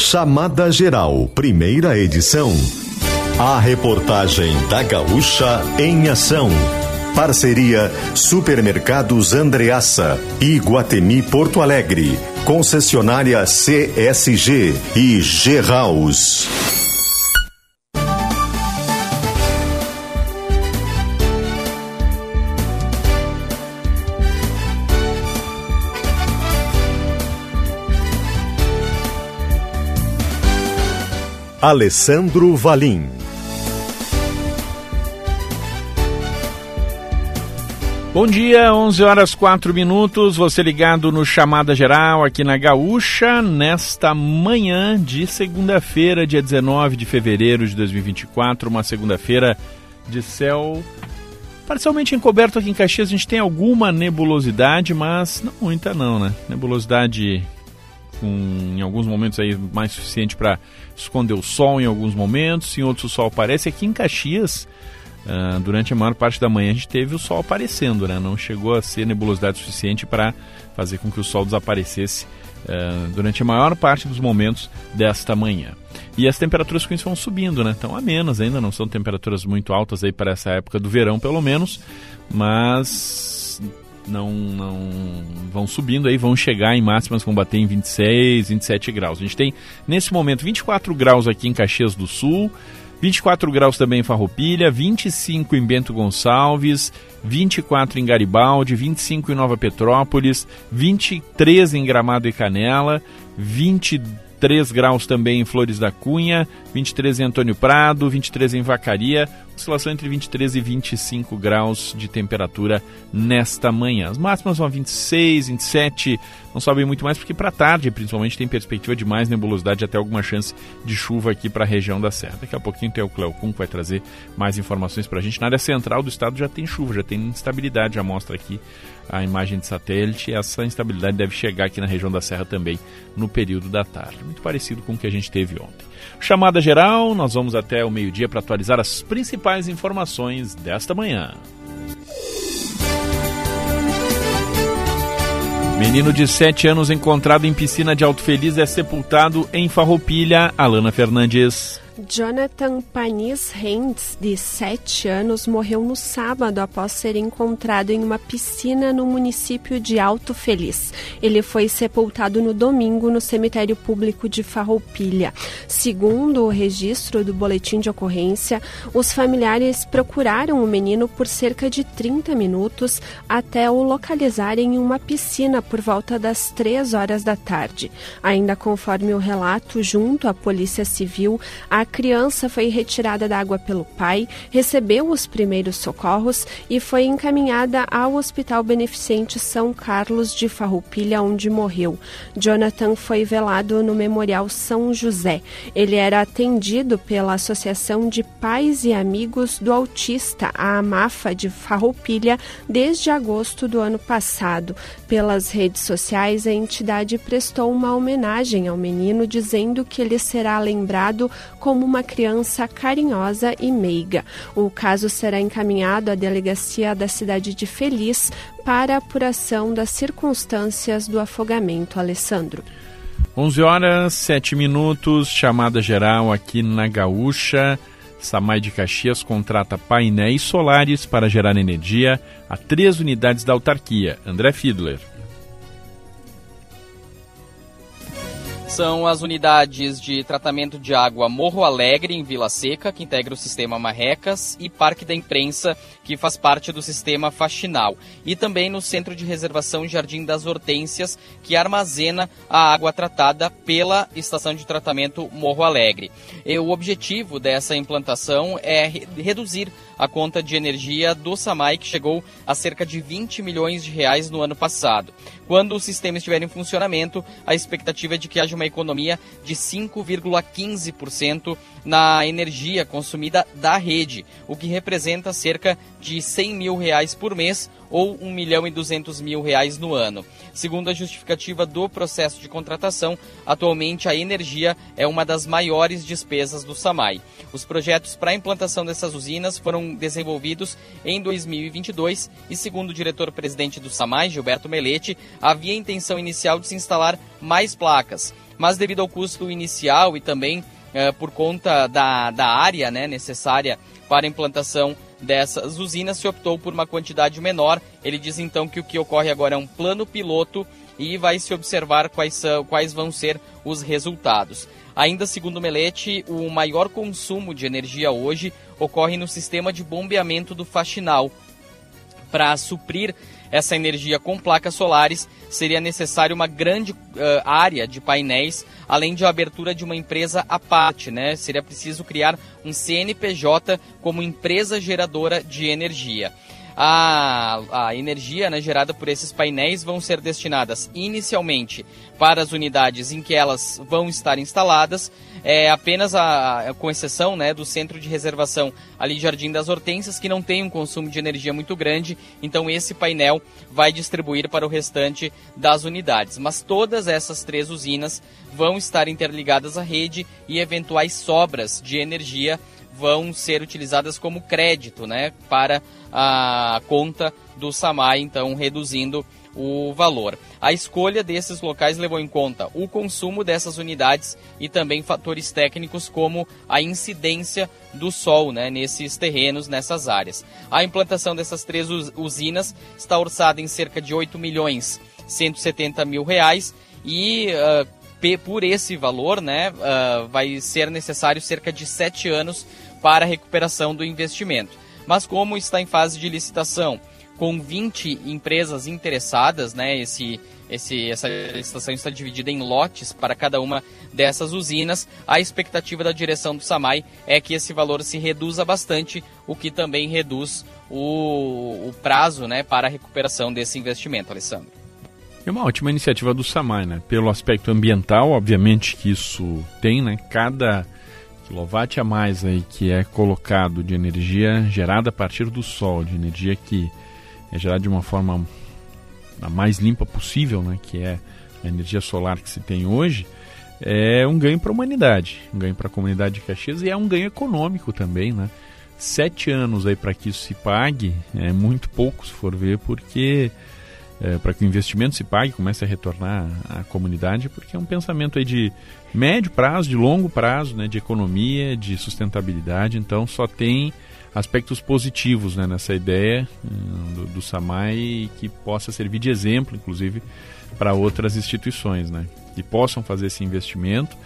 Chamada Geral, primeira edição. A reportagem da Gaúcha em ação. Parceria Supermercados Andreaça e Guatemi Porto Alegre. Concessionária CSG e G-House. Alessandro Valim. Bom dia, 11 horas 4 minutos. Você ligado no Chamada Geral aqui na Gaúcha, nesta manhã de segunda-feira, dia 19 de fevereiro de 2024, uma segunda-feira de céu parcialmente encoberto aqui em Caxias. A gente tem alguma nebulosidade, mas não muita não, né? Nebulosidade com em alguns momentos aí mais suficiente para esconder o sol em alguns momentos, em outros o sol aparece. Aqui em Caxias, uh, durante a maior parte da manhã a gente teve o sol aparecendo, né? Não chegou a ser nebulosidade suficiente para fazer com que o sol desaparecesse uh, durante a maior parte dos momentos desta manhã. E as temperaturas com isso vão subindo, né? Estão a menos ainda, não são temperaturas muito altas aí para essa época do verão, pelo menos, mas não, não vão subindo aí, vão chegar em máximas, vão bater em 26, 27 graus. A gente tem nesse momento 24 graus aqui em Caxias do Sul, 24 graus também em Farroupilha, 25 em Bento Gonçalves, 24 em Garibaldi, 25 em Nova Petrópolis, 23 em Gramado e Canela, 23 graus também em Flores da Cunha, 23 em Antônio Prado, 23 em Vacaria, oscilação entre 23 e 25 graus de temperatura nesta manhã. As máximas vão a 26, 27, não sobem muito mais porque para tarde, principalmente, tem perspectiva de mais nebulosidade, até alguma chance de chuva aqui para a região da Serra. Daqui a pouquinho tem o Cleocum que vai trazer mais informações para a gente. Na área central do estado já tem chuva, já tem instabilidade, já mostra aqui a imagem de satélite. Essa instabilidade deve chegar aqui na região da Serra também no período da tarde. Muito parecido com o que a gente teve ontem. Chamada geral, nós vamos até o meio-dia para atualizar as principais informações desta manhã. Menino de 7 anos encontrado em piscina de Alto Feliz é sepultado em Farroupilha. Alana Fernandes. Jonathan Panis Hentz, de 7 anos, morreu no sábado após ser encontrado em uma piscina no município de Alto Feliz. Ele foi sepultado no domingo no cemitério público de Farroupilha. Segundo o registro do boletim de ocorrência, os familiares procuraram o menino por cerca de 30 minutos até o localizarem em uma piscina por volta das 3 horas da tarde. Ainda conforme o relato, junto à Polícia Civil, a criança foi retirada da água pelo pai, recebeu os primeiros socorros e foi encaminhada ao Hospital Beneficente São Carlos de Farroupilha, onde morreu. Jonathan foi velado no Memorial São José. Ele era atendido pela Associação de Pais e Amigos do Autista, a AMAFA de Farroupilha, desde agosto do ano passado. Pelas redes sociais, a entidade prestou uma homenagem ao menino, dizendo que ele será lembrado como como uma criança carinhosa e meiga. O caso será encaminhado à delegacia da cidade de Feliz para apuração das circunstâncias do afogamento. Alessandro. 11 horas 7 minutos, chamada geral aqui na Gaúcha. Samai de Caxias contrata painéis solares para gerar energia a três unidades da autarquia. André Fiedler. São as unidades de tratamento de água Morro Alegre, em Vila Seca, que integra o sistema Marrecas, e Parque da Imprensa, que faz parte do sistema Faxinal. E também no Centro de Reservação Jardim das Hortênsias, que armazena a água tratada pela estação de tratamento Morro Alegre. E o objetivo dessa implantação é reduzir a conta de energia do SAMAI, que chegou a cerca de 20 milhões de reais no ano passado. Quando o sistema estiver em funcionamento, a expectativa é de que haja uma economia de 5,15% na energia consumida da rede, o que representa cerca de 100 mil reais por mês ou 1 milhão e 200 mil reais no ano. Segundo a justificativa do processo de contratação, atualmente a energia é uma das maiores despesas do SAMAI. Os projetos para a implantação dessas usinas foram desenvolvidos em 2022 e, segundo o diretor-presidente do SAMAI, Gilberto Melete, havia intenção inicial de se instalar mais placas, mas devido ao custo inicial e também eh, por conta da, da área né, necessária para a implantação dessas usinas, se optou por uma quantidade menor. Ele diz então que o que ocorre agora é um plano piloto e vai se observar quais, são, quais vão ser os resultados. Ainda segundo Melete, o maior consumo de energia hoje ocorre no sistema de bombeamento do Faxinal. Para suprir essa energia com placas solares, seria necessário uma grande uh, área de painéis, além de a abertura de uma empresa à parte, né? Seria preciso criar um CNPJ como empresa geradora de energia a, a energia né, gerada por esses painéis vão ser destinadas inicialmente para as unidades em que elas vão estar instaladas, é, apenas a, com exceção né, do centro de reservação ali Jardim das Hortênsias, que não tem um consumo de energia muito grande, então esse painel vai distribuir para o restante das unidades. Mas todas essas três usinas vão estar interligadas à rede e eventuais sobras de energia vão ser utilizadas como crédito né, para a conta do SAMAI, então reduzindo o valor. A escolha desses locais levou em conta o consumo dessas unidades e também fatores técnicos como a incidência do sol né, nesses terrenos, nessas áreas. A implantação dessas três usinas está orçada em cerca de 8 milhões 170 mil reais e uh, por esse valor né, uh, vai ser necessário cerca de sete anos para a recuperação do investimento. Mas como está em fase de licitação, com 20 empresas interessadas, né, esse, esse, essa licitação está dividida em lotes para cada uma dessas usinas, a expectativa da direção do SAMAI é que esse valor se reduza bastante, o que também reduz o, o prazo né, para a recuperação desse investimento, Alessandro. É uma ótima iniciativa do SAMAI, né? Pelo aspecto ambiental, obviamente que isso tem, né? Cada quilowatt a mais aí que é colocado de energia gerada a partir do sol, de energia que é gerada de uma forma a mais limpa possível, né, que é a energia solar que se tem hoje, é um ganho para a humanidade, um ganho para a comunidade de Caxias e é um ganho econômico também, né? Sete anos aí para que isso se pague é muito pouco se for ver, porque é, para que o investimento se pague, comece a retornar à comunidade, porque é um pensamento aí de médio prazo, de longo prazo, né, de economia, de sustentabilidade. Então, só tem aspectos positivos né, nessa ideia hum, do, do SAMAI que possa servir de exemplo, inclusive, para outras instituições né, que possam fazer esse investimento,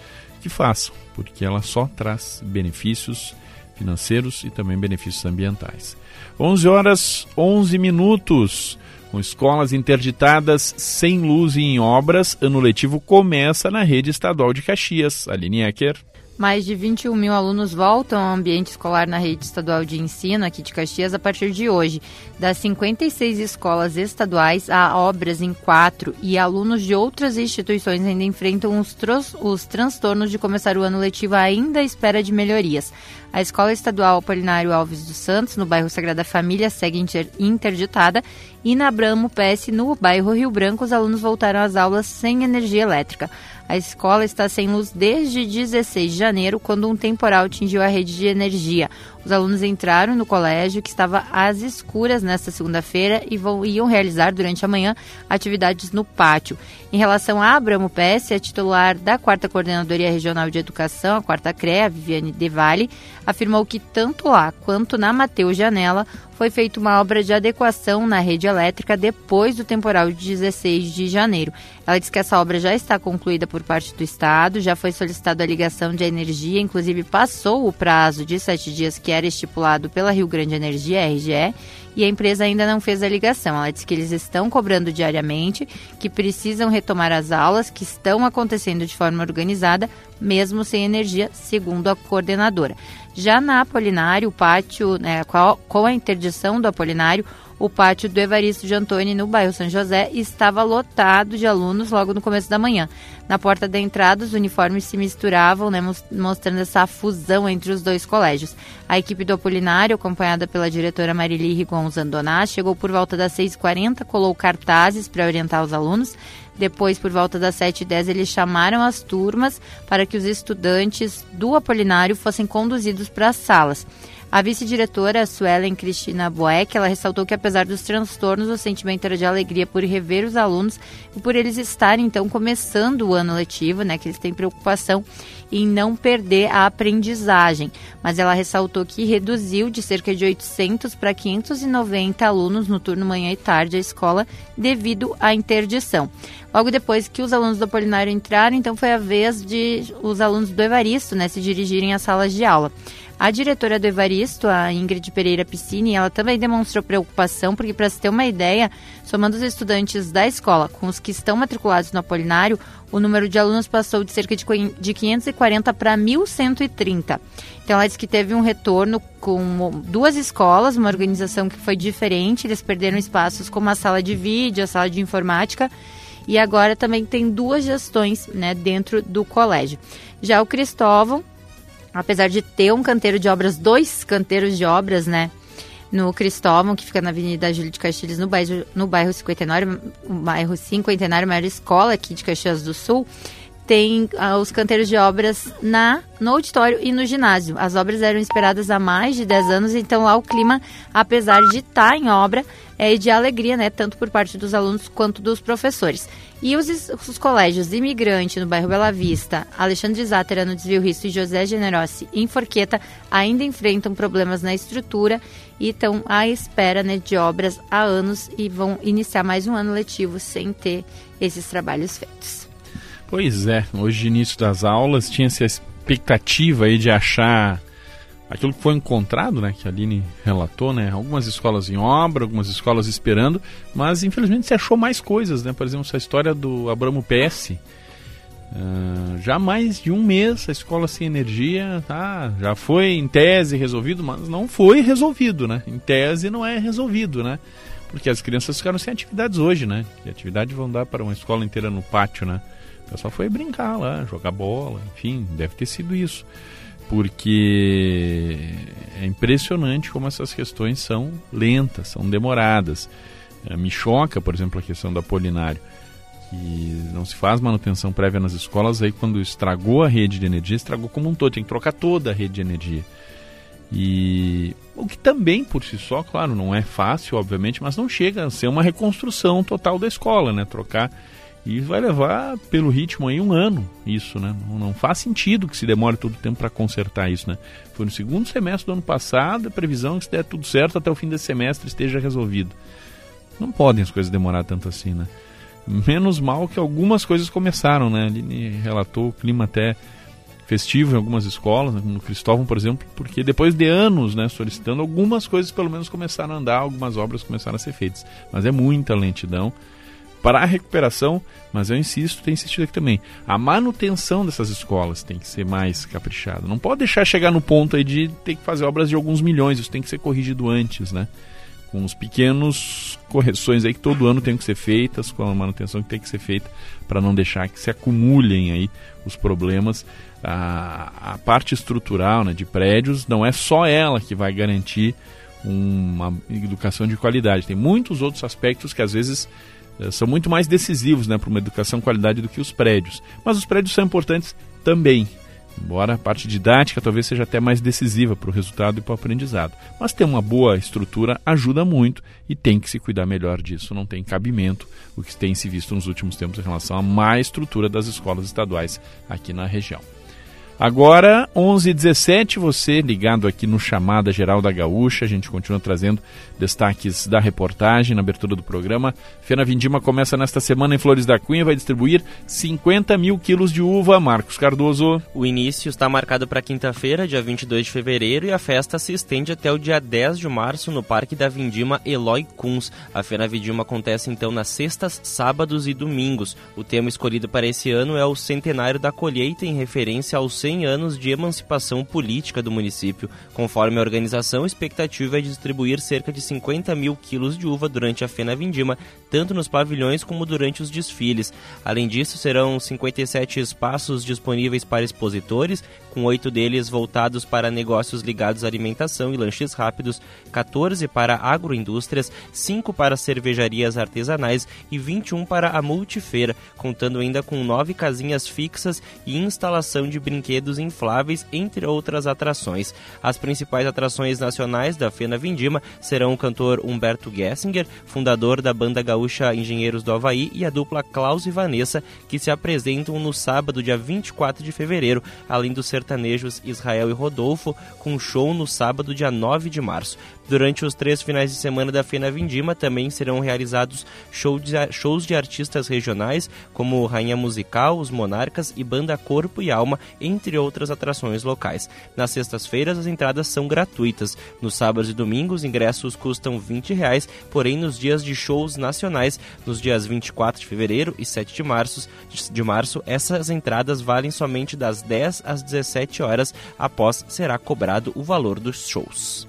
que façam, porque ela só traz benefícios financeiros e também benefícios ambientais. 11 horas 11 minutos. Com escolas interditadas sem luz e em obras, ano letivo começa na rede estadual de Caxias. Aline Ecker. Mais de 21 mil alunos voltam ao ambiente escolar na rede estadual de ensino aqui de Caxias a partir de hoje. Das 56 escolas estaduais, há obras em quatro e alunos de outras instituições ainda enfrentam os, os transtornos de começar o ano letivo ainda à espera de melhorias. A Escola Estadual Apolinário Alves dos Santos, no bairro Sagrada Família, segue inter interditada e na Bramo PS, no bairro Rio Branco, os alunos voltaram às aulas sem energia elétrica. A escola está sem luz desde 16 de janeiro, quando um temporal atingiu a rede de energia. Os alunos entraram no colégio, que estava às escuras nesta segunda-feira, e vão, iam realizar durante a manhã atividades no pátio. Em relação a Abramo PS, a titular da 4 Coordenadoria Regional de Educação, a 4 CREA, Viviane De Vale, afirmou que tanto lá quanto na Mateus Janela foi feita uma obra de adequação na rede elétrica depois do temporal de 16 de janeiro. Ela diz que essa obra já está concluída por parte do Estado, já foi solicitada a ligação de energia, inclusive passou o prazo de sete dias que era estipulado pela Rio Grande Energia, RGE, e a empresa ainda não fez a ligação. Ela diz que eles estão cobrando diariamente, que precisam retomar as aulas, que estão acontecendo de forma organizada, mesmo sem energia, segundo a coordenadora. Já na Apolinário, o pátio, né, com a interdição do Apolinário, o pátio do Evaristo de Antônio, no bairro São José, estava lotado de alunos logo no começo da manhã. Na porta da entrada, os uniformes se misturavam, né, mostrando essa fusão entre os dois colégios. A equipe do Apolinário, acompanhada pela diretora Marili Rigon Zandoná, chegou por volta das 6h40, colou cartazes para orientar os alunos. Depois, por volta das 7h10, eles chamaram as turmas para que os estudantes do Apolinário fossem conduzidos para as salas. A vice-diretora Suelen Cristina Boeck, ela ressaltou que apesar dos transtornos, o sentimento era de alegria por rever os alunos e por eles estarem então começando o ano letivo, né, que eles têm preocupação em não perder a aprendizagem. Mas ela ressaltou que reduziu de cerca de 800 para 590 alunos no turno manhã e tarde a escola devido à interdição. Logo depois que os alunos do Apolinário entraram, então foi a vez de os alunos do Evaristo né, se dirigirem às salas de aula. A diretora do Evaristo, a Ingrid Pereira Piscini, ela também demonstrou preocupação, porque para se ter uma ideia, somando os estudantes da escola com os que estão matriculados no Apolinário, o número de alunos passou de cerca de 540 para 1.130. Então, ela disse que teve um retorno com duas escolas, uma organização que foi diferente, eles perderam espaços como a sala de vídeo, a sala de informática, e agora também tem duas gestões né, dentro do colégio. Já o Cristóvão, apesar de ter um canteiro de obras, dois canteiros de obras, né? No Cristóvão, que fica na Avenida Júlio de Castilhos, no bairro, no bairro Cinquentenário, bairro Cinquentenário, maior escola aqui de Caxias do Sul, tem ah, os canteiros de obras na no auditório e no ginásio. As obras eram esperadas há mais de 10 anos, então lá o clima, apesar de estar tá em obra, é de alegria, né, tanto por parte dos alunos quanto dos professores. E os, os colégios Imigrante no bairro Bela Vista, Alexandre Zátera no Desvio Risto e José Generossi em Forqueta ainda enfrentam problemas na estrutura e estão à espera né, de obras há anos e vão iniciar mais um ano letivo sem ter esses trabalhos feitos. Pois é, hoje início das aulas tinha-se a expectativa aí de achar aquilo que foi encontrado, né, que a Aline relatou, né, algumas escolas em obra, algumas escolas esperando, mas infelizmente se achou mais coisas, né, por exemplo, essa história do Abramo PS, uh, já mais de um mês a escola sem energia, tá, já foi em tese resolvido, mas não foi resolvido, né, em tese não é resolvido, né, porque as crianças ficaram sem atividades hoje, né, atividade vão dar para uma escola inteira no pátio, né, o pessoal foi brincar lá, jogar bola, enfim, deve ter sido isso. Porque é impressionante como essas questões são lentas, são demoradas. É, me choca, por exemplo, a questão do Apolinário, que não se faz manutenção prévia nas escolas, aí quando estragou a rede de energia, estragou como um todo, tem que trocar toda a rede de energia. E o que também por si só, claro, não é fácil, obviamente, mas não chega a ser uma reconstrução total da escola, né? Trocar e vai levar, pelo ritmo aí, um ano isso, né? Não, não faz sentido que se demore todo o tempo para consertar isso, né? Foi no segundo semestre do ano passado, a previsão é que se der tudo certo, até o fim desse semestre esteja resolvido. Não podem as coisas demorar tanto assim, né? Menos mal que algumas coisas começaram, né? Ele relatou o clima até festivo em algumas escolas, né? no Cristóvão, por exemplo, porque depois de anos né, solicitando, algumas coisas pelo menos começaram a andar, algumas obras começaram a ser feitas. Mas é muita lentidão para a recuperação, mas eu insisto, tem insistido aqui também, a manutenção dessas escolas tem que ser mais caprichada. Não pode deixar chegar no ponto aí de ter que fazer obras de alguns milhões, isso tem que ser corrigido antes, né? Os pequenos correções aí que todo ano tem que ser feitas, com a manutenção que tem que ser feita, para não deixar que se acumulem aí os problemas. A, a parte estrutural né, de prédios não é só ela que vai garantir uma educação de qualidade. Tem muitos outros aspectos que às vezes eh, são muito mais decisivos né, para uma educação qualidade do que os prédios. Mas os prédios são importantes também, embora a parte didática talvez seja até mais decisiva para o resultado e para o aprendizado. Mas ter uma boa estrutura ajuda muito e tem que se cuidar melhor disso. Não tem cabimento o que tem se visto nos últimos tempos em relação à má estrutura das escolas estaduais aqui na região. Agora, 11h17, você ligado aqui no Chamada Geral da Gaúcha, a gente continua trazendo destaques da reportagem na abertura do programa. Fena Vindima começa nesta semana em Flores da Cunha, vai distribuir 50 mil quilos de uva. Marcos Cardoso. O início está marcado para quinta-feira, dia 22 de fevereiro, e a festa se estende até o dia 10 de março no Parque da Vindima Eloy Kunz. A Fena Vindima acontece então nas sextas, sábados e domingos. O tema escolhido para esse ano é o Centenário da Colheita, em referência aos 100 anos de emancipação política do município. Conforme a organização, a expectativa é distribuir cerca de 50 mil quilos de uva durante a Fena Vindima, tanto nos pavilhões como durante os desfiles. Além disso, serão 57 espaços disponíveis para expositores, com oito deles voltados para negócios ligados à alimentação e lanches rápidos, 14 para agroindústrias, 5 para cervejarias artesanais e 21 para a multifeira, contando ainda com nove casinhas fixas e instalação de brinquedos infláveis, entre outras atrações. As principais atrações nacionais da Fena Vindima serão o cantor Humberto Gessinger, fundador da banda gaúcha Engenheiros do Havaí, e a dupla Klaus e Vanessa, que se apresentam no sábado, dia 24 de fevereiro, além dos sertanejos Israel e Rodolfo, com show no sábado, dia 9 de março. Durante os três finais de semana da Fena Vindima também serão realizados shows de artistas regionais, como Rainha Musical, Os Monarcas e Banda Corpo e Alma, entre outras atrações locais. Nas sextas-feiras as entradas são gratuitas. Nos sábados e domingos, os ingressos custam 20 reais, porém nos dias de shows nacionais, nos dias 24 de fevereiro e 7 de março, de março essas entradas valem somente das 10 às 17 horas, após será cobrado o valor dos shows.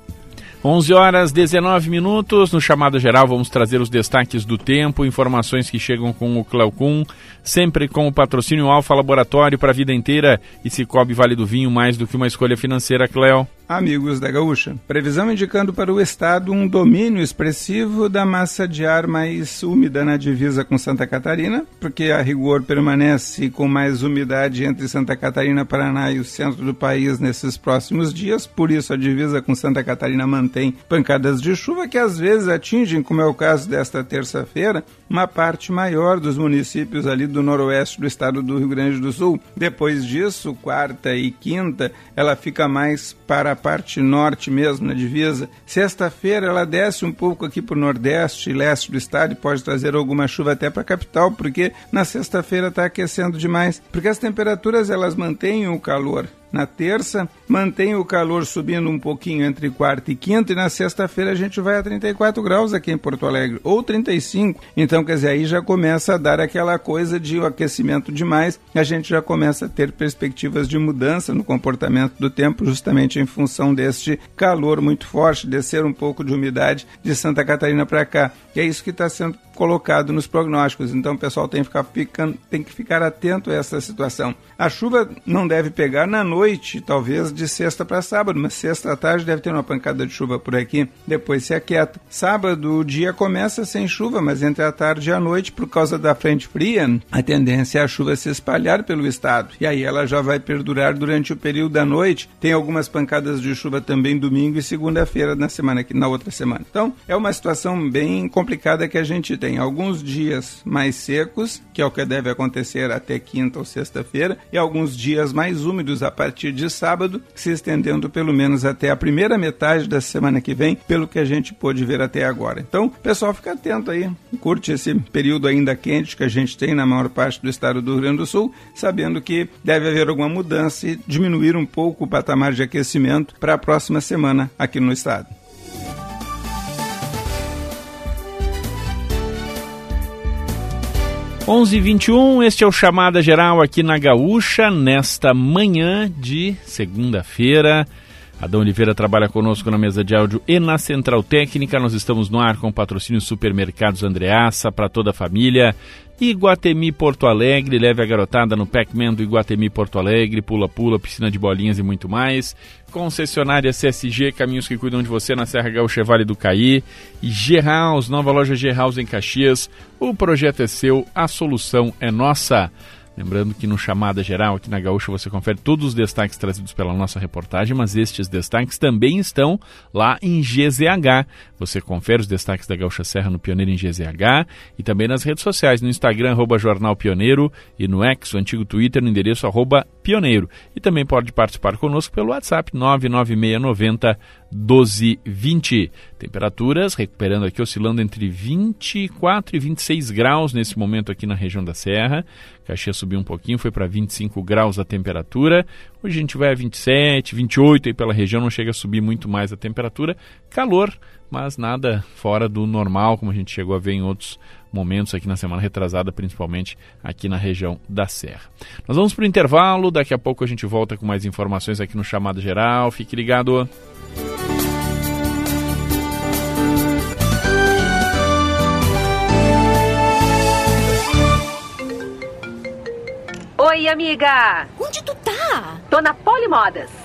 11 horas 19 minutos. No chamado geral, vamos trazer os destaques do tempo, informações que chegam com o Cleocum, sempre com o patrocínio Alfa Laboratório para a vida inteira e Cicobi Vale do Vinho, mais do que uma escolha financeira, Cleo. Amigos da Gaúcha, previsão indicando para o estado um domínio expressivo da massa de ar mais úmida na divisa com Santa Catarina, porque a rigor permanece com mais umidade entre Santa Catarina, Paraná e o centro do país nesses próximos dias, por isso a divisa com Santa Catarina mantém pancadas de chuva que às vezes atingem, como é o caso desta terça-feira, uma parte maior dos municípios ali do noroeste do estado do Rio Grande do Sul. Depois disso, quarta e quinta, ela fica mais para a parte norte mesmo, na divisa. Sexta-feira ela desce um pouco aqui para o nordeste e leste do estado e pode trazer alguma chuva até para a capital, porque na sexta-feira está aquecendo demais. Porque as temperaturas elas mantêm o calor. Na terça, mantém o calor subindo um pouquinho entre quarta e quinta, e na sexta-feira a gente vai a 34 graus aqui em Porto Alegre, ou 35. Então, quer dizer, aí já começa a dar aquela coisa de o aquecimento demais, a gente já começa a ter perspectivas de mudança no comportamento do tempo, justamente em função deste calor muito forte, descer um pouco de umidade de Santa Catarina para cá. E é isso que está sendo colocado nos prognósticos. Então o pessoal tem que, ficar tem que ficar atento a essa situação. A chuva não deve pegar na noite, talvez de sexta para sábado, mas sexta à tarde deve ter uma pancada de chuva por aqui, depois se aquieta. Sábado o dia começa sem chuva, mas entre a tarde e a noite, por causa da frente fria, a tendência é a chuva se espalhar pelo estado. E aí ela já vai perdurar durante o período da noite. Tem algumas pancadas de chuva também domingo e segunda-feira na semana na outra semana. Então, é uma situação bem complicada que a gente tem alguns dias mais secos, que é o que deve acontecer até quinta ou sexta-feira, e alguns dias mais úmidos a partir de sábado, se estendendo pelo menos até a primeira metade da semana que vem, pelo que a gente pôde ver até agora. Então, pessoal, fica atento aí, curte esse período ainda quente que a gente tem na maior parte do estado do Rio Grande do Sul, sabendo que deve haver alguma mudança e diminuir um pouco o patamar de aquecimento para a próxima semana aqui no estado. 11:21 este é o Chamada Geral aqui na Gaúcha, nesta manhã de segunda-feira. Adão Oliveira trabalha conosco na mesa de áudio e na central técnica. Nós estamos no ar com patrocínio Supermercados Andreaça para toda a família. Iguatemi Porto Alegre, leve a garotada no Pac-Man do Iguatemi Porto Alegre, pula-pula, piscina de bolinhas e muito mais. Concessionária CSG, caminhos que cuidam de você na Serra Gaúcha Vale do Caí. E G-House, nova loja G-House em Caxias. O projeto é seu, a solução é nossa. Lembrando que no Chamada Geral, aqui na Gaúcha, você confere todos os destaques trazidos pela nossa reportagem, mas estes destaques também estão lá em GZH. Você confere os destaques da Gaúcha Serra no Pioneiro em GZH e também nas redes sociais, no Instagram, arroba Jornal Pioneiro e no X, o antigo Twitter, no endereço arroba Pioneiro. E também pode participar conosco pelo WhatsApp 99690 12, 20. Temperaturas recuperando aqui, oscilando entre 24 e 26 graus nesse momento aqui na região da Serra. Caxias subiu um pouquinho, foi para 25 graus a temperatura. Hoje a gente vai a 27, 28 aí pela região, não chega a subir muito mais a temperatura. Calor, mas nada fora do normal, como a gente chegou a ver em outros momentos aqui na semana retrasada, principalmente aqui na região da Serra. Nós vamos para o intervalo, daqui a pouco a gente volta com mais informações aqui no Chamado Geral. Fique ligado. Oi, amiga! Onde tu tá? Tô na Polimodas.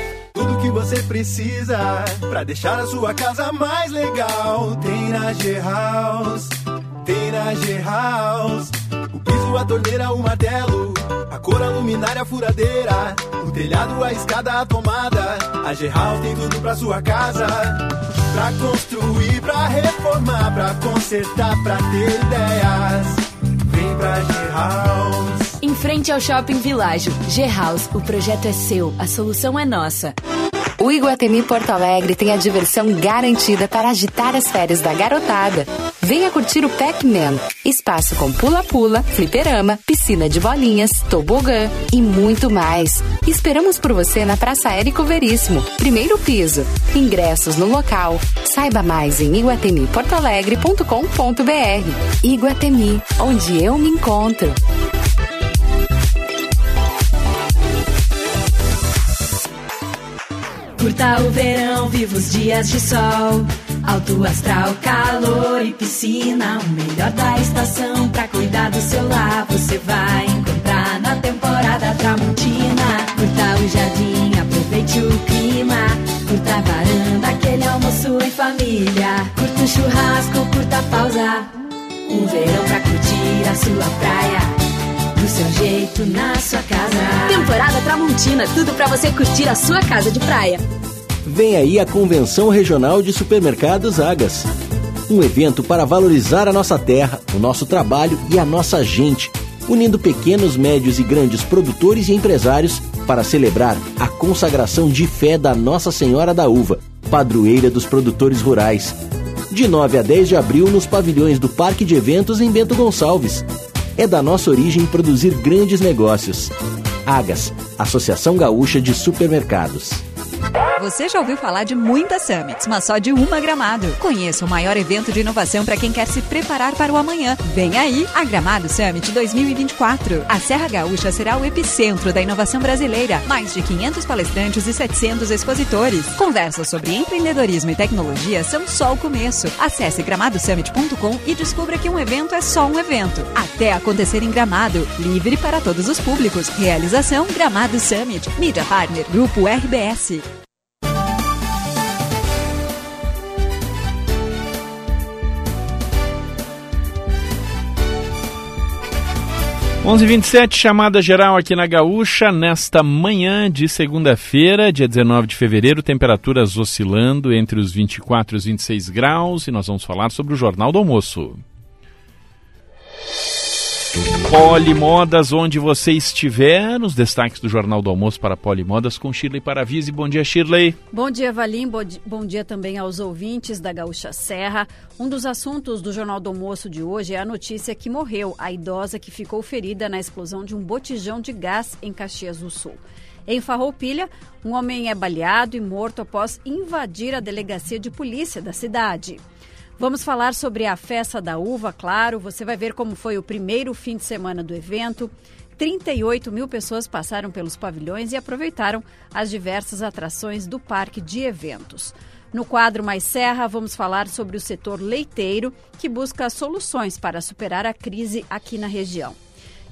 Tudo que você precisa para deixar a sua casa mais legal tem na G-House. Tem na G-House. O piso, a torneira, o martelo, a cor, a luminária, a furadeira, o telhado, a escada, a tomada. A G-House tem tudo pra sua casa. Pra construir, pra reformar, pra consertar, pra ter ideias. Vem pra G-House. Em frente ao Shopping Világio, G-House, o projeto é seu, a solução é nossa. O Iguatemi Porto Alegre tem a diversão garantida para agitar as férias da garotada. Venha curtir o Pac-Man, espaço com pula-pula, fliperama, piscina de bolinhas, tobogã e muito mais. Esperamos por você na Praça Érico Veríssimo, primeiro piso. Ingressos no local. Saiba mais em iguatemiportoalegre.com.br. Iguatemi, onde eu me encontro. Curta o verão, viva os dias de sol. Alto astral, calor e piscina. O melhor da estação pra cuidar do seu lar. Você vai encontrar na temporada Tramontina. Curta o jardim, aproveite o clima. Curta a varanda, aquele almoço em família. Curta o churrasco, curta a pausa. Um verão pra curtir a sua praia seu jeito na sua casa. Temporada Tramontina, tudo para você curtir a sua casa de praia. Vem aí a Convenção Regional de Supermercados Agas. Um evento para valorizar a nossa terra, o nosso trabalho e a nossa gente, unindo pequenos, médios e grandes produtores e empresários para celebrar a consagração de fé da Nossa Senhora da Uva, padroeira dos produtores rurais. De 9 a 10 de abril nos pavilhões do Parque de Eventos em Bento Gonçalves. É da nossa origem produzir grandes negócios. Agas, Associação Gaúcha de Supermercados. Você já ouviu falar de muitas summits, mas só de uma Gramado. Conheça o maior evento de inovação para quem quer se preparar para o amanhã. Vem aí a Gramado Summit 2024. A Serra Gaúcha será o epicentro da inovação brasileira. Mais de 500 palestrantes e 700 expositores. Conversas sobre empreendedorismo e tecnologia são só o começo. Acesse gramadosummit.com e descubra que um evento é só um evento. Até acontecer em Gramado. Livre para todos os públicos. Realização Gramado Summit. Mídia Partner Grupo RBS. 11:27 chamada geral aqui na Gaúcha nesta manhã de segunda-feira, dia 19 de fevereiro, temperaturas oscilando entre os 24 e os 26 graus e nós vamos falar sobre o Jornal do Almoço. Polimodas, onde você estiver, nos destaques do Jornal do Almoço para Polimodas com Shirley Paravise. Bom dia, Shirley. Bom dia, Valim. Bom, bom dia também aos ouvintes da Gaúcha Serra. Um dos assuntos do Jornal do Almoço de hoje é a notícia que morreu a idosa que ficou ferida na explosão de um botijão de gás em Caxias do Sul. Em Farroupilha, um homem é baleado e morto após invadir a delegacia de polícia da cidade. Vamos falar sobre a festa da uva, claro. Você vai ver como foi o primeiro fim de semana do evento. 38 mil pessoas passaram pelos pavilhões e aproveitaram as diversas atrações do parque de eventos. No quadro Mais Serra, vamos falar sobre o setor leiteiro, que busca soluções para superar a crise aqui na região.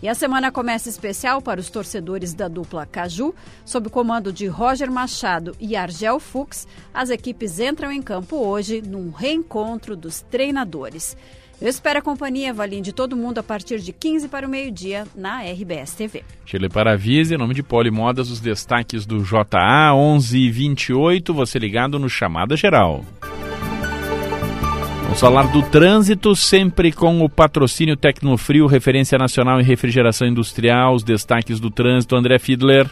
E a semana começa especial para os torcedores da dupla Caju, sob o comando de Roger Machado e Argel Fux. As equipes entram em campo hoje num reencontro dos treinadores. Eu espero a companhia, Valim, de todo mundo a partir de 15 para o meio-dia na RBS TV. Chile Paravise, em nome de Polimodas, os destaques do JA 1128, você ligado no Chamada Geral. Vamos falar do trânsito, sempre com o patrocínio Tecnofrio, referência nacional em refrigeração industrial, os destaques do trânsito, André Fiedler.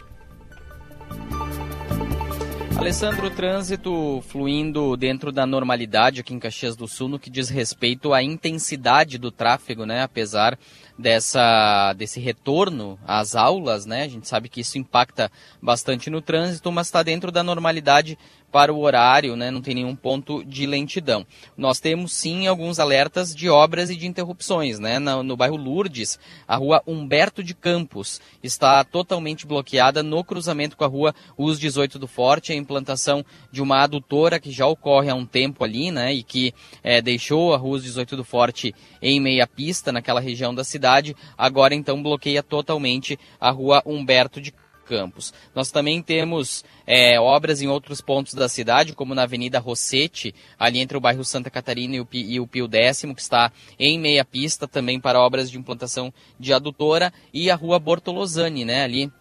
Alessandro, trânsito fluindo dentro da normalidade aqui em Caxias do Sul no que diz respeito à intensidade do tráfego, né? Apesar dessa, desse retorno às aulas, né? A gente sabe que isso impacta bastante no trânsito, mas está dentro da normalidade para o horário, né? Não tem nenhum ponto de lentidão. Nós temos sim alguns alertas de obras e de interrupções, né? No, no bairro Lourdes, a rua Humberto de Campos está totalmente bloqueada no cruzamento com a rua US 18 do Forte, a implantação de uma adutora que já ocorre há um tempo ali, né? E que é, deixou a rua US 18 do Forte em meia pista naquela região da cidade, agora então bloqueia totalmente a rua Humberto de Campos. Nós também temos é, obras em outros pontos da cidade, como na Avenida Rossetti, ali entre o bairro Santa Catarina e o, e o Pio Décimo, que está em meia pista também para obras de implantação de adutora, e a Rua Bortolosani, né, ali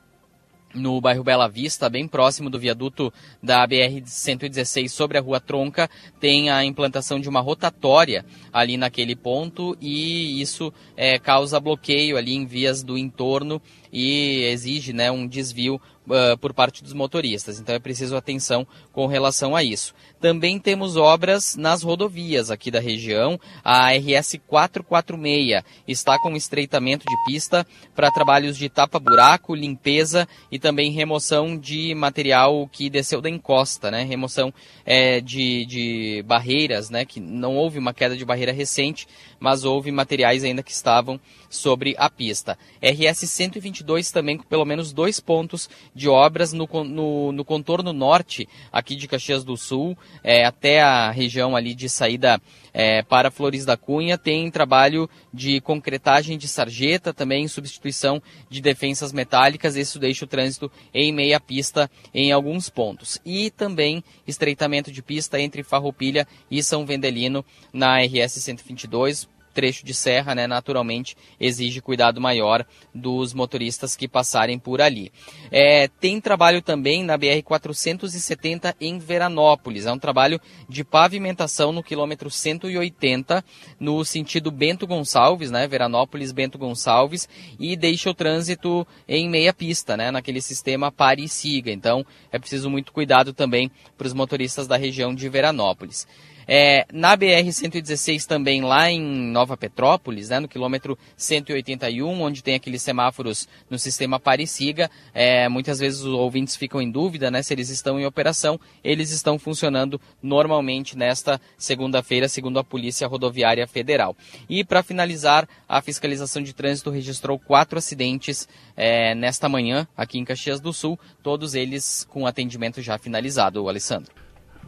no bairro Bela Vista, bem próximo do viaduto da BR-116 sobre a Rua Tronca, tem a implantação de uma rotatória ali naquele ponto e isso é, causa bloqueio ali em vias do entorno e exige né, um desvio uh, por parte dos motoristas. Então é preciso atenção com relação a isso. Também temos obras nas rodovias aqui da região. A RS 446 está com estreitamento de pista para trabalhos de tapa-buraco, limpeza e também remoção de material que desceu da encosta, né? Remoção é, de, de barreiras, né? Que não houve uma queda de barreira recente, mas houve materiais ainda que estavam sobre a pista. RS 122 também com pelo menos dois pontos de obras no, no, no contorno norte aqui de Caxias do Sul, é, até a região ali de saída é, para Flores da Cunha, tem trabalho de concretagem de sarjeta, também substituição de defensas metálicas, isso deixa o trânsito em meia pista em alguns pontos. E também estreitamento de pista entre Farroupilha e São Vendelino na RS 122, trecho de serra, né, naturalmente exige cuidado maior dos motoristas que passarem por ali. É, tem trabalho também na BR 470 em Veranópolis. É um trabalho de pavimentação no quilômetro 180 no sentido Bento Gonçalves, né, Veranópolis Bento Gonçalves e deixa o trânsito em meia pista, né, naquele sistema pare e siga. Então é preciso muito cuidado também para os motoristas da região de Veranópolis. É, na BR-116 também, lá em Nova Petrópolis, né, no quilômetro 181, onde tem aqueles semáforos no sistema Parisiga, é, muitas vezes os ouvintes ficam em dúvida né, se eles estão em operação. Eles estão funcionando normalmente nesta segunda-feira, segundo a Polícia Rodoviária Federal. E para finalizar, a fiscalização de trânsito registrou quatro acidentes é, nesta manhã aqui em Caxias do Sul, todos eles com atendimento já finalizado, Alessandro.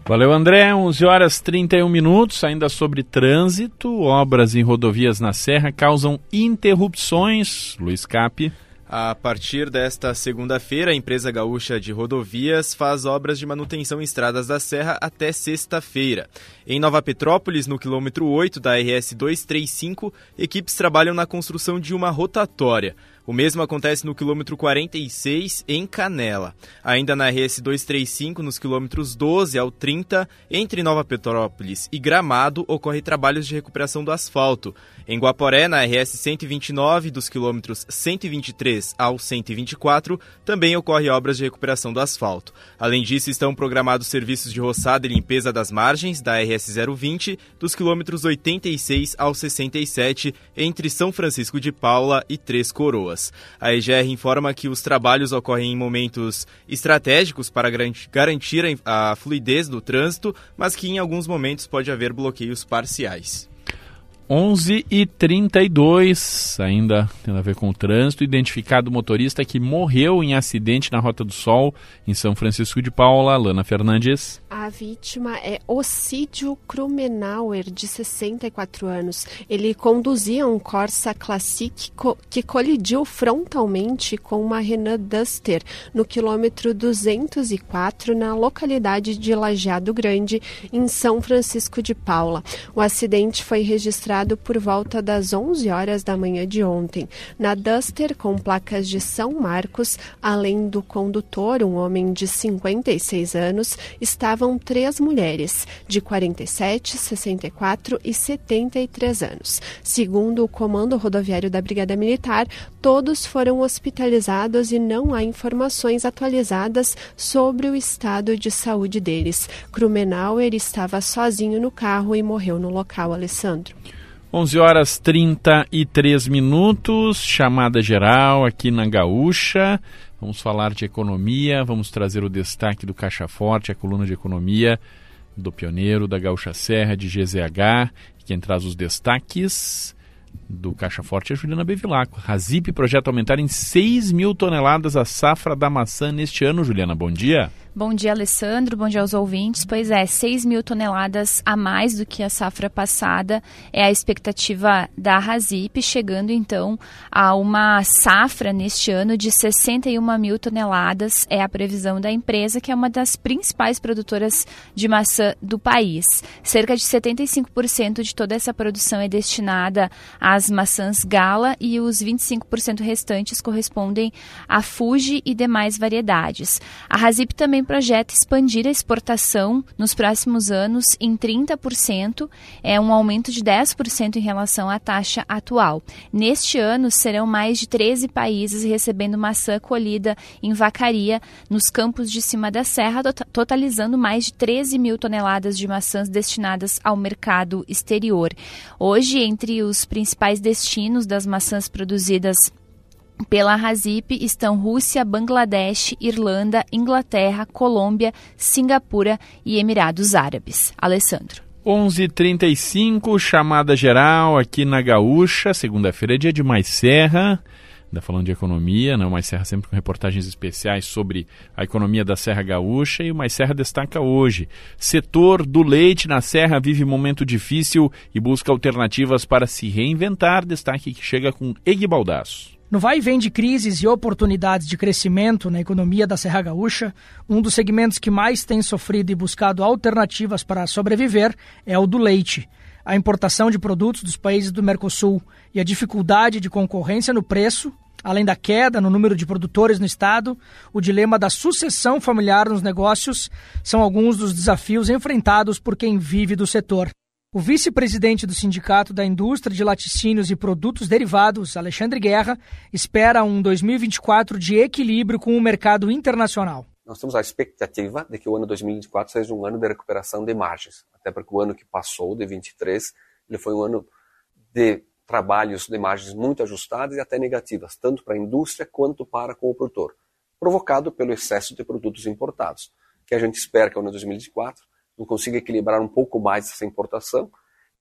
Valeu, André. 11 horas 31 minutos. Ainda sobre trânsito, obras em rodovias na Serra causam interrupções. Luiz Cap. A partir desta segunda-feira, a empresa gaúcha de rodovias faz obras de manutenção em estradas da Serra até sexta-feira. Em Nova Petrópolis, no quilômetro 8 da RS 235, equipes trabalham na construção de uma rotatória. O mesmo acontece no quilômetro 46, em Canela. Ainda na RS 235, nos quilômetros 12 ao 30, entre Nova Petrópolis e Gramado, ocorre trabalhos de recuperação do asfalto. Em Guaporé, na RS 129, dos quilômetros 123 ao 124, também ocorre obras de recuperação do asfalto. Além disso, estão programados serviços de roçada e limpeza das margens da RS 020, dos quilômetros 86 ao 67, entre São Francisco de Paula e Três Coroas. A EGR informa que os trabalhos ocorrem em momentos estratégicos para garantir a fluidez do trânsito, mas que em alguns momentos pode haver bloqueios parciais. 11 e 32 ainda tem a ver com o trânsito. Identificado o motorista que morreu em acidente na Rota do Sol, em São Francisco de Paula. Lana Fernandes. A vítima é Ocídio Krumenauer, de 64 anos. Ele conduzia um Corsa Classic que colidiu frontalmente com uma Renault Duster no quilômetro 204, na localidade de Lajeado Grande, em São Francisco de Paula. O acidente foi registrado por volta das 11 horas da manhã de ontem. Na Duster, com placas de São Marcos, além do condutor, um homem de 56 anos, estavam três mulheres, de 47, 64 e 73 anos. Segundo o Comando Rodoviário da Brigada Militar, todos foram hospitalizados e não há informações atualizadas sobre o estado de saúde deles. Krumenauer estava sozinho no carro e morreu no local, Alessandro. 11 horas 33 minutos, chamada geral aqui na Gaúcha. Vamos falar de economia, vamos trazer o destaque do Caixa Forte, a coluna de economia do Pioneiro, da Gaúcha Serra, de GZH. Quem traz os destaques do Caixa Forte é a Juliana Bevilacqua. Razip projeta aumentar em 6 mil toneladas a safra da maçã neste ano. Juliana, bom dia. Bom dia, Alessandro. Bom dia aos ouvintes. Pois é, 6 mil toneladas a mais do que a safra passada é a expectativa da Razip, chegando então a uma safra neste ano de 61 mil toneladas. É a previsão da empresa, que é uma das principais produtoras de maçã do país. Cerca de 75% de toda essa produção é destinada às maçãs Gala e os 25% restantes correspondem a Fuji e demais variedades. A Razip também projeta expandir a exportação nos próximos anos em 30%, é um aumento de 10% em relação à taxa atual. Neste ano, serão mais de 13 países recebendo maçã colhida em vacaria nos campos de cima da serra, totalizando mais de 13 mil toneladas de maçãs destinadas ao mercado exterior. Hoje, entre os principais destinos das maçãs produzidas pela Razip estão Rússia, Bangladesh, Irlanda, Inglaterra, Colômbia, Singapura e Emirados Árabes. Alessandro. 11:35 chamada geral aqui na Gaúcha. Segunda-feira dia de Mais Serra. Ainda falando de economia, né? o Mais Serra sempre com reportagens especiais sobre a economia da Serra Gaúcha e o Mais Serra destaca hoje. Setor do leite na Serra vive momento difícil e busca alternativas para se reinventar. Destaque que chega com Egui Baldasso. No vai e vem de crises e oportunidades de crescimento na economia da Serra Gaúcha, um dos segmentos que mais tem sofrido e buscado alternativas para sobreviver é o do leite. A importação de produtos dos países do Mercosul e a dificuldade de concorrência no preço, além da queda no número de produtores no estado, o dilema da sucessão familiar nos negócios são alguns dos desafios enfrentados por quem vive do setor. O vice-presidente do Sindicato da Indústria de Laticínios e Produtos Derivados, Alexandre Guerra, espera um 2024 de equilíbrio com o mercado internacional. Nós temos a expectativa de que o ano 2024 seja um ano de recuperação de margens, até porque o ano que passou, de 23, ele foi um ano de trabalhos de margens muito ajustadas e até negativas, tanto para a indústria quanto para o produtor, provocado pelo excesso de produtos importados, que a gente espera que o ano 2024 não consiga equilibrar um pouco mais essa importação,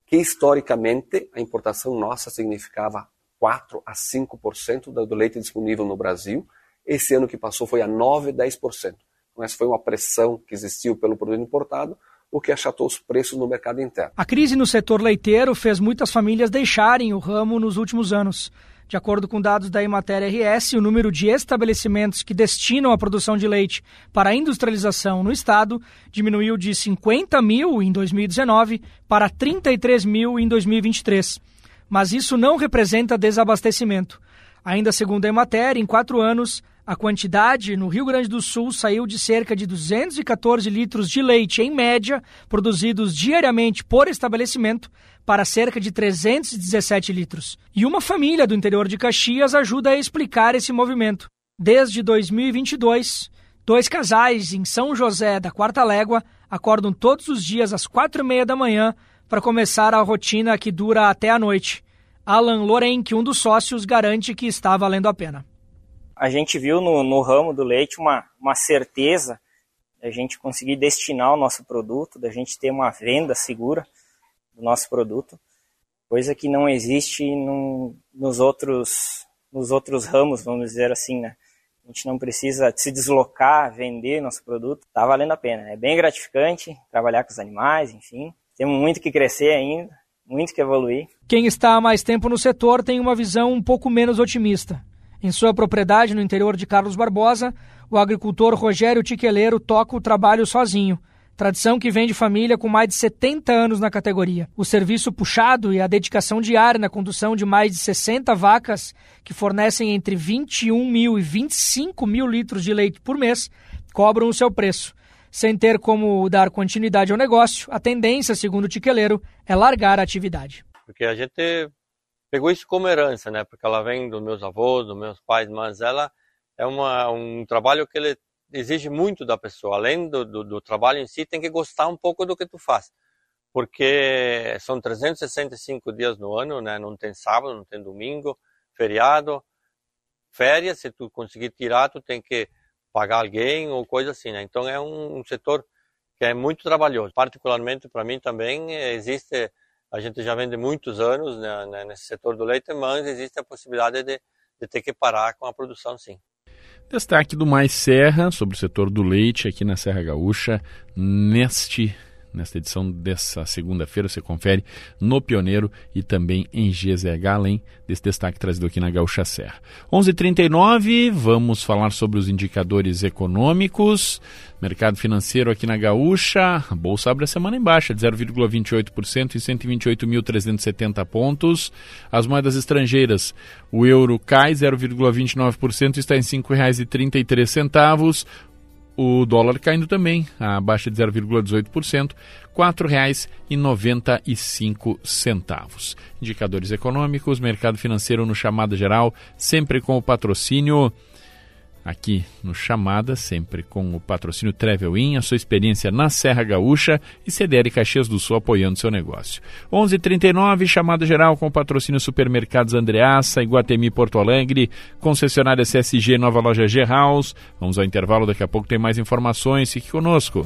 que historicamente a importação nossa significava 4 a 5% do leite disponível no Brasil. Esse ano que passou foi a 9, 10%. Então essa foi uma pressão que existiu pelo produto importado, o que achatou os preços no mercado interno. A crise no setor leiteiro fez muitas famílias deixarem o ramo nos últimos anos. De acordo com dados da Emater RS, o número de estabelecimentos que destinam a produção de leite para a industrialização no estado diminuiu de 50 mil em 2019 para 33 mil em 2023. Mas isso não representa desabastecimento. Ainda segundo a Emater, em quatro anos, a quantidade no Rio Grande do Sul saiu de cerca de 214 litros de leite, em média, produzidos diariamente por estabelecimento, para cerca de 317 litros. E uma família do interior de Caxias ajuda a explicar esse movimento. Desde 2022, dois casais em São José da Quarta Légua acordam todos os dias às quatro e meia da manhã para começar a rotina que dura até a noite. Alan Lorenck, um dos sócios, garante que está valendo a pena. A gente viu no, no ramo do leite uma, uma certeza da gente conseguir destinar o nosso produto, da gente ter uma venda segura do nosso produto, coisa que não existe num, nos outros nos outros ramos, vamos dizer assim, né? A gente não precisa se deslocar, vender nosso produto, tá valendo a pena. É bem gratificante trabalhar com os animais, enfim. Temos muito que crescer ainda, muito que evoluir. Quem está há mais tempo no setor tem uma visão um pouco menos otimista. Em sua propriedade no interior de Carlos Barbosa, o agricultor Rogério Tiqueleiro toca o trabalho sozinho. Tradição que vem de família com mais de 70 anos na categoria. O serviço puxado e a dedicação diária na condução de mais de 60 vacas, que fornecem entre 21 mil e 25 mil litros de leite por mês, cobram o seu preço. Sem ter como dar continuidade ao negócio, a tendência, segundo o Tiqueleiro, é largar a atividade. Porque a gente pegou isso como herança, né? Porque ela vem dos meus avós, dos meus pais, mas ela é uma, um trabalho que ele exige muito da pessoa. Além do, do, do, trabalho em si, tem que gostar um pouco do que tu faz. Porque são 365 dias no ano, né? Não tem sábado, não tem domingo, feriado, férias. Se tu conseguir tirar, tu tem que pagar alguém ou coisa assim, né? Então é um, um setor que é muito trabalhoso. Particularmente para mim também existe, a gente já vende muitos anos né, né, nesse setor do leite, mas existe a possibilidade de, de ter que parar com a produção sim. Destaque do Mais Serra sobre o setor do leite aqui na Serra Gaúcha neste nesta edição dessa segunda-feira. Você confere no Pioneiro e também em GZH, além desse destaque trazido aqui na Gaúcha Serra. 11:39 h 39 vamos falar sobre os indicadores econômicos. Mercado financeiro aqui na Gaúcha, a bolsa abre a semana em baixa, de 0,28% em 128.370 pontos. As moedas estrangeiras, o euro cai 0,29% e está em R$ 5,33 o dólar caindo também, a baixa de 0,18%, R$ 4,95. Indicadores econômicos, mercado financeiro no chamada geral, sempre com o patrocínio aqui no Chamada, sempre com o patrocínio Travel In, a sua experiência na Serra Gaúcha e CDL Caxias do Sul apoiando seu negócio. 11:39 h 39 Chamada Geral com o patrocínio Supermercados Andreaça, Iguatemi Porto Alegre, concessionária CSG Nova Loja G House. Vamos ao intervalo, daqui a pouco tem mais informações, fique conosco.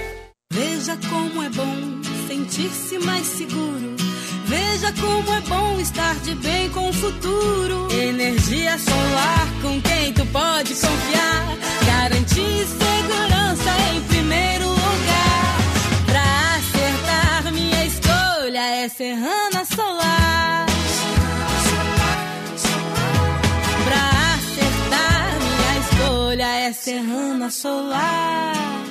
Veja como é bom sentir-se mais seguro. Veja como é bom estar de bem com o futuro. Energia solar com quem tu pode confiar. Garantia e segurança em primeiro lugar. Pra acertar, minha escolha é Serrana Solar. Pra acertar, minha escolha é Serrana Solar.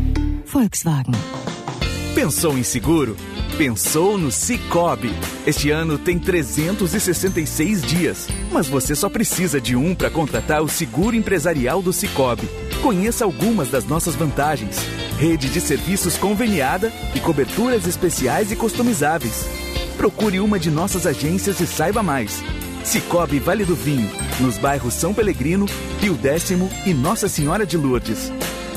Volkswagen. Pensou em seguro? Pensou no Cicobi. Este ano tem 366 dias, mas você só precisa de um para contratar o seguro empresarial do Cicobi. Conheça algumas das nossas vantagens: rede de serviços conveniada e coberturas especiais e customizáveis. Procure uma de nossas agências e saiba mais. Cicobi Vale do Vinho, nos bairros São Pelegrino, Rio Décimo e Nossa Senhora de Lourdes.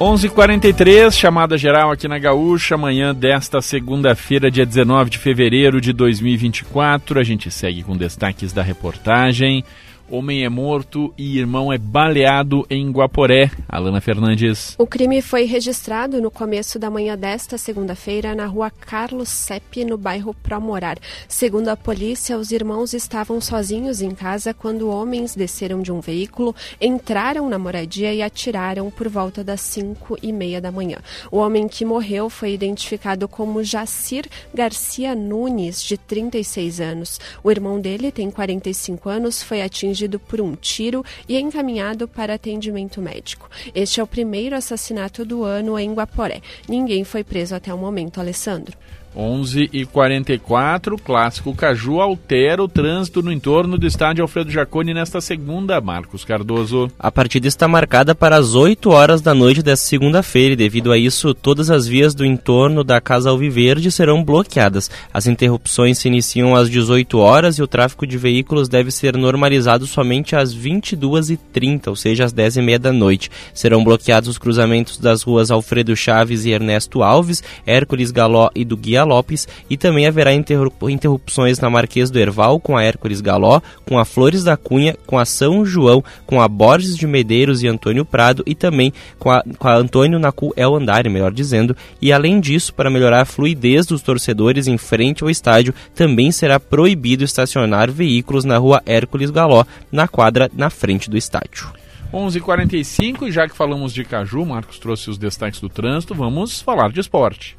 11:43 chamada geral aqui na Gaúcha, amanhã desta segunda-feira, dia 19 de fevereiro de 2024. A gente segue com destaques da reportagem. Homem é morto e irmão é baleado em Guaporé. Alana Fernandes. O crime foi registrado no começo da manhã desta segunda-feira na rua Carlos Sepp, no bairro Promorar. Segundo a polícia, os irmãos estavam sozinhos em casa quando homens desceram de um veículo, entraram na moradia e atiraram por volta das cinco e meia da manhã. O homem que morreu foi identificado como Jacir Garcia Nunes, de 36 anos. O irmão dele tem 45 anos, foi atingido atingido por um tiro e encaminhado para atendimento médico. Este é o primeiro assassinato do ano em Guaporé. Ninguém foi preso até o momento, Alessandro. 11 e 44 clássico Caju altera o trânsito no entorno do estádio Alfredo Jaconi nesta segunda, Marcos Cardoso. A partida está marcada para as 8 horas da noite desta segunda-feira e devido a isso, todas as vias do entorno da Casa Alviverde serão bloqueadas. As interrupções se iniciam às 18 horas e o tráfego de veículos deve ser normalizado somente às 22h30, ou seja, às 10h30 da noite. Serão bloqueados os cruzamentos das ruas Alfredo Chaves e Ernesto Alves, Hércules Galó e do Guia Lopes e também haverá interrupções na Marquês do Erval com a Hércules Galó, com a Flores da Cunha, com a São João, com a Borges de Medeiros e Antônio Prado e também com a, com a Antônio Nacu El Andare, melhor dizendo. E além disso, para melhorar a fluidez dos torcedores em frente ao estádio, também será proibido estacionar veículos na rua Hércules Galó, na quadra na frente do estádio. 11:45 e já que falamos de Caju, Marcos trouxe os destaques do trânsito, vamos falar de esporte.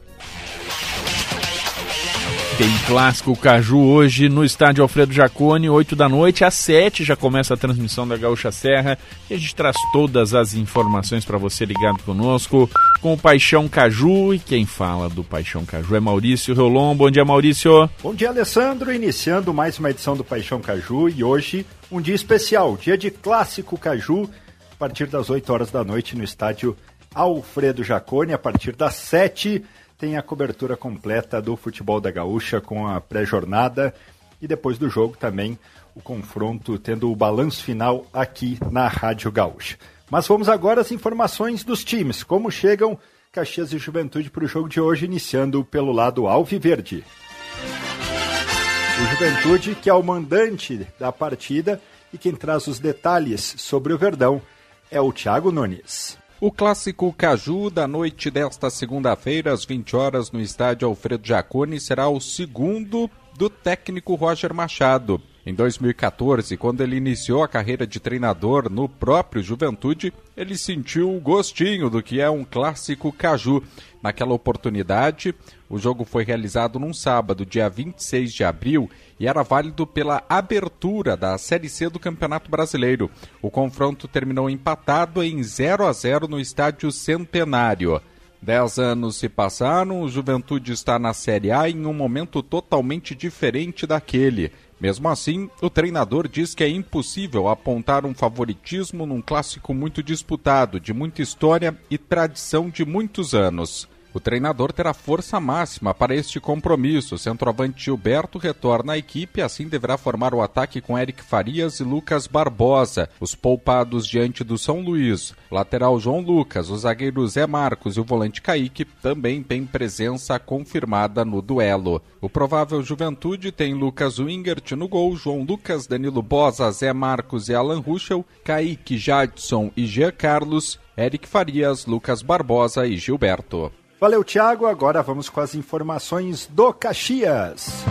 Tem clássico Caju hoje no estádio Alfredo Jacone, 8 da noite, às 7 já começa a transmissão da Gaúcha Serra e a gente traz todas as informações para você ligado conosco com o Paixão Caju e quem fala do Paixão Caju é Maurício Rolon. Bom dia, Maurício. Bom dia, Alessandro. Iniciando mais uma edição do Paixão Caju e hoje um dia especial, dia de clássico Caju, a partir das 8 horas da noite no estádio Alfredo Jacone, a partir das 7 tem a cobertura completa do futebol da Gaúcha com a pré-jornada e depois do jogo também o confronto, tendo o balanço final aqui na Rádio Gaúcha. Mas vamos agora às informações dos times, como chegam Caxias e Juventude para o jogo de hoje, iniciando pelo lado alviverde. O Juventude, que é o mandante da partida e quem traz os detalhes sobre o Verdão, é o Thiago Nunes. O clássico Caju da noite desta segunda-feira, às 20 horas, no estádio Alfredo Jaconi, será o segundo do técnico Roger Machado. Em 2014, quando ele iniciou a carreira de treinador no próprio Juventude, ele sentiu o gostinho do que é um clássico caju. Naquela oportunidade, o jogo foi realizado num sábado, dia 26 de abril, e era válido pela abertura da Série C do Campeonato Brasileiro. O confronto terminou empatado em 0 a 0 no estádio Centenário. Dez anos se passaram, o Juventude está na Série A em um momento totalmente diferente daquele. Mesmo assim, o treinador diz que é impossível apontar um favoritismo num clássico muito disputado, de muita história e tradição de muitos anos. O treinador terá força máxima para este compromisso. O centroavante Gilberto retorna à equipe, assim deverá formar o ataque com Eric Farias e Lucas Barbosa, os poupados diante do São Luís. Lateral João Lucas, o zagueiro Zé Marcos e o volante Kaique também têm presença confirmada no duelo. O provável Juventude tem Lucas Wingert no gol, João Lucas, Danilo Bosa, Zé Marcos e Alan Ruschel, Kaique, Jadson e Jean Carlos, Eric Farias, Lucas Barbosa e Gilberto. Valeu, Thiago. Agora vamos com as informações do Caxias.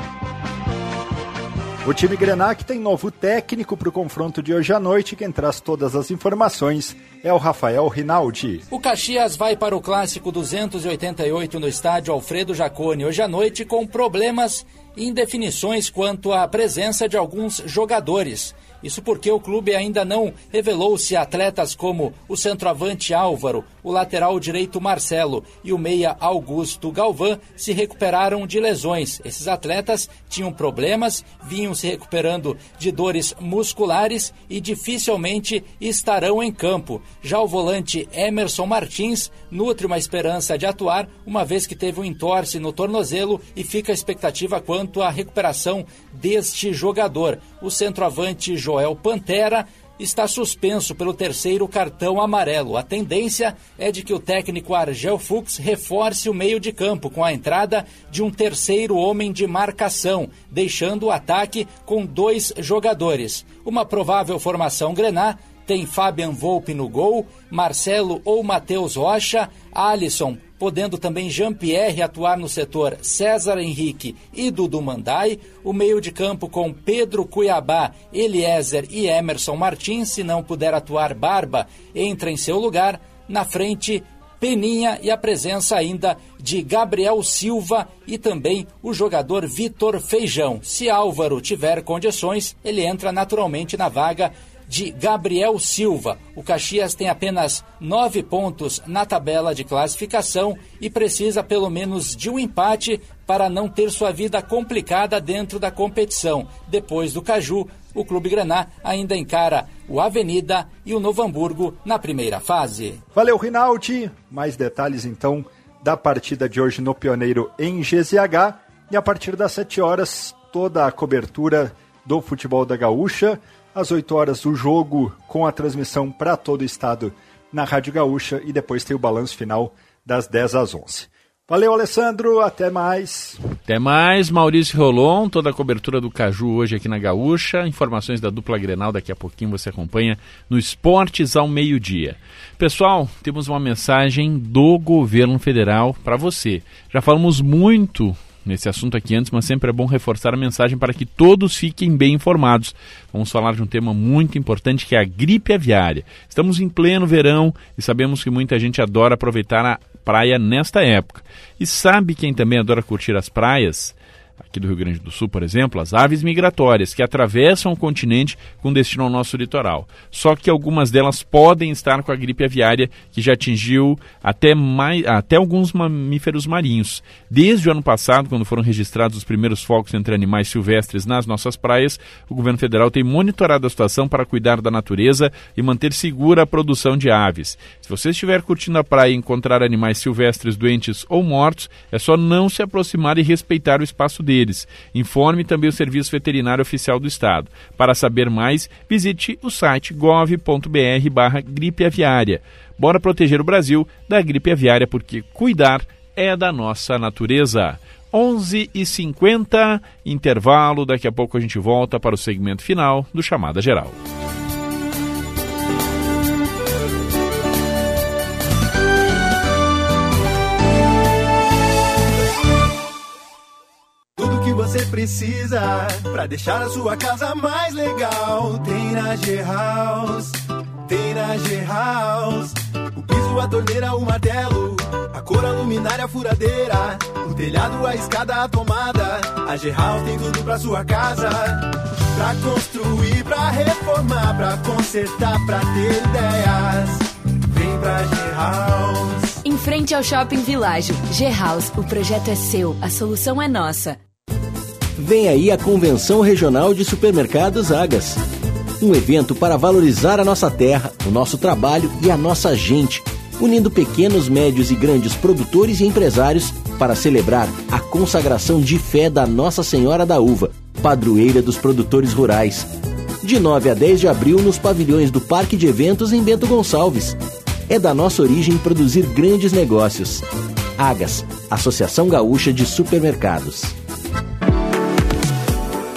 O time Grenac tem novo técnico para o confronto de hoje à noite. Quem traz todas as informações é o Rafael Rinaldi. O Caxias vai para o clássico 288 no estádio Alfredo Jaconi hoje à noite com problemas e indefinições quanto à presença de alguns jogadores. Isso porque o clube ainda não revelou se atletas como o centroavante Álvaro, o lateral direito Marcelo e o meia Augusto Galvão se recuperaram de lesões. Esses atletas tinham problemas, vinham se recuperando de dores musculares e dificilmente estarão em campo. Já o volante Emerson Martins nutre uma esperança de atuar, uma vez que teve um entorse no tornozelo e fica a expectativa quanto à recuperação deste jogador. O centroavante Joel Pantera está suspenso pelo terceiro cartão amarelo. A tendência é de que o técnico Argel Fux reforce o meio de campo com a entrada de um terceiro homem de marcação, deixando o ataque com dois jogadores. Uma provável formação grená tem Fabian Volpe no gol, Marcelo ou Matheus Rocha, Alisson, podendo também Jean-Pierre atuar no setor César Henrique e Dudu Mandai, o meio de campo com Pedro Cuiabá, Eliezer e Emerson Martins, se não puder atuar Barba, entra em seu lugar, na frente Peninha e a presença ainda de Gabriel Silva e também o jogador Vitor Feijão. Se Álvaro tiver condições, ele entra naturalmente na vaga de Gabriel Silva. O Caxias tem apenas nove pontos na tabela de classificação e precisa pelo menos de um empate para não ter sua vida complicada dentro da competição. Depois do Caju, o Clube Graná ainda encara o Avenida e o Novo Hamburgo na primeira fase. Valeu, Rinaldi. Mais detalhes então da partida de hoje no Pioneiro em GZH. E a partir das 7 horas, toda a cobertura do futebol da Gaúcha às 8 horas o jogo com a transmissão para todo o estado na Rádio Gaúcha e depois tem o balanço final das 10 às 11. Valeu, Alessandro, até mais. Até mais, Maurício Rolon, toda a cobertura do Caju hoje aqui na Gaúcha. Informações da dupla Grenal daqui a pouquinho você acompanha no Esportes ao meio-dia. Pessoal, temos uma mensagem do governo federal para você. Já falamos muito nesse assunto aqui antes, mas sempre é bom reforçar a mensagem para que todos fiquem bem informados. Vamos falar de um tema muito importante que é a gripe aviária. Estamos em pleno verão e sabemos que muita gente adora aproveitar a praia nesta época. E sabe quem também adora curtir as praias? Aqui do Rio Grande do Sul, por exemplo, as aves migratórias que atravessam o continente com destino ao nosso litoral. Só que algumas delas podem estar com a gripe aviária que já atingiu até, mais, até alguns mamíferos marinhos. Desde o ano passado, quando foram registrados os primeiros focos entre animais silvestres nas nossas praias, o governo federal tem monitorado a situação para cuidar da natureza e manter segura a produção de aves. Se você estiver curtindo a praia e encontrar animais silvestres doentes ou mortos, é só não se aproximar e respeitar o espaço deles. Informe também o Serviço Veterinário Oficial do Estado. Para saber mais, visite o site gov.br barra gripe aviária. Bora proteger o Brasil da gripe aviária, porque cuidar é da nossa natureza. 11 e 50 intervalo. Daqui a pouco a gente volta para o segmento final do Chamada Geral. Precisa para deixar a sua casa mais legal. Tem na G-House, tem na G-House. O piso, a torneira, o martelo, a cor, a luminária, a furadeira, o telhado, a escada, a tomada. A G-House tem tudo pra sua casa. Pra construir, pra reformar, pra consertar, pra ter ideias. Vem pra G-House. Em frente ao Shopping Village, G-House, o projeto é seu, a solução é nossa. Vem aí a Convenção Regional de Supermercados Agas. Um evento para valorizar a nossa terra, o nosso trabalho e a nossa gente, unindo pequenos, médios e grandes produtores e empresários para celebrar a consagração de fé da Nossa Senhora da Uva, padroeira dos produtores rurais. De 9 a 10 de abril nos pavilhões do Parque de Eventos em Bento Gonçalves. É da nossa origem produzir grandes negócios. Agas, Associação Gaúcha de Supermercados.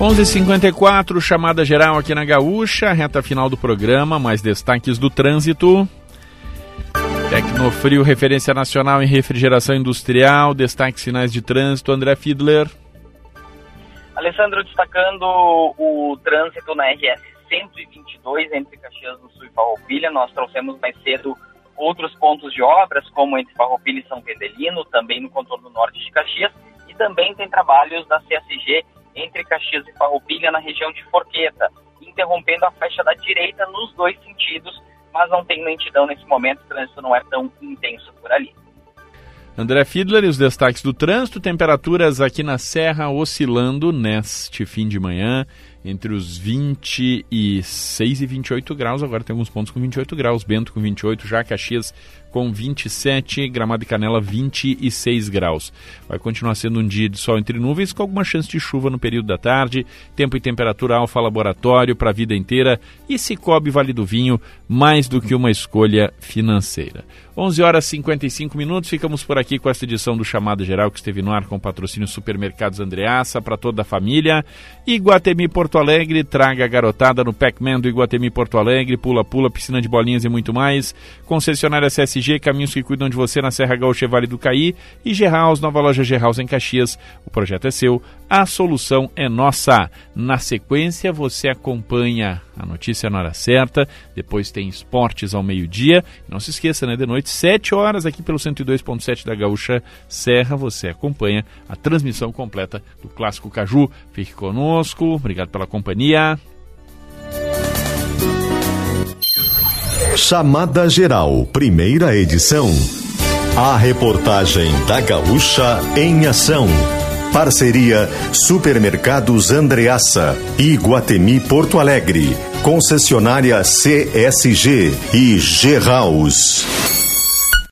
11:54 chamada geral aqui na Gaúcha, reta final do programa, mais destaques do trânsito. Tecnofrio, referência nacional em refrigeração industrial, destaques finais de trânsito, André Fiedler. Alessandro, destacando o trânsito na RS 122 entre Caxias do Sul e Farroupilha, nós trouxemos mais cedo outros pontos de obras, como entre Farroupilha e São Vendelino, também no contorno norte de Caxias, e também tem trabalhos da CSG entre Caxias e Farroupilha, na região de Forqueta, interrompendo a faixa da direita nos dois sentidos, mas não tem lentidão nesse momento, o trânsito não é tão intenso por ali. André Fiedler e os destaques do trânsito, temperaturas aqui na Serra oscilando neste fim de manhã entre os 26 e 28 graus. Agora tem alguns pontos com 28 graus. Bento com 28, já Caxias com 27, Gramado e Canela 26 graus. Vai continuar sendo um dia de sol entre nuvens com alguma chance de chuva no período da tarde. Tempo e temperatura alfa laboratório para a vida inteira e Cicobi Vale do Vinho, mais do que uma escolha financeira. 11 horas e 55 minutos, ficamos por aqui com esta edição do Chamado Geral que esteve no ar com patrocínio Supermercados Andreaça para toda a família. Iguatemi Porto Alegre, traga a garotada no Pac-Man do Iguatemi Porto Alegre, pula-pula, piscina de bolinhas e muito mais. Concessionária CSG, caminhos que cuidam de você na Serra Gaúcha e Vale do Caí. E G-House, nova loja G-House em Caxias. O projeto é seu, a solução é nossa. Na sequência, você acompanha a notícia na hora certa, depois tem esportes ao meio-dia. Não se esqueça, né, de noite, 7 horas aqui pelo 102.7 da Gaúcha Serra, você acompanha a transmissão completa do Clássico Caju. Fique conosco, obrigado pela companhia. Chamada Geral, primeira edição. A reportagem da Gaúcha em ação. Parceria Supermercados Andreaça e Guatemi Porto Alegre. Concessionária CSG e G House.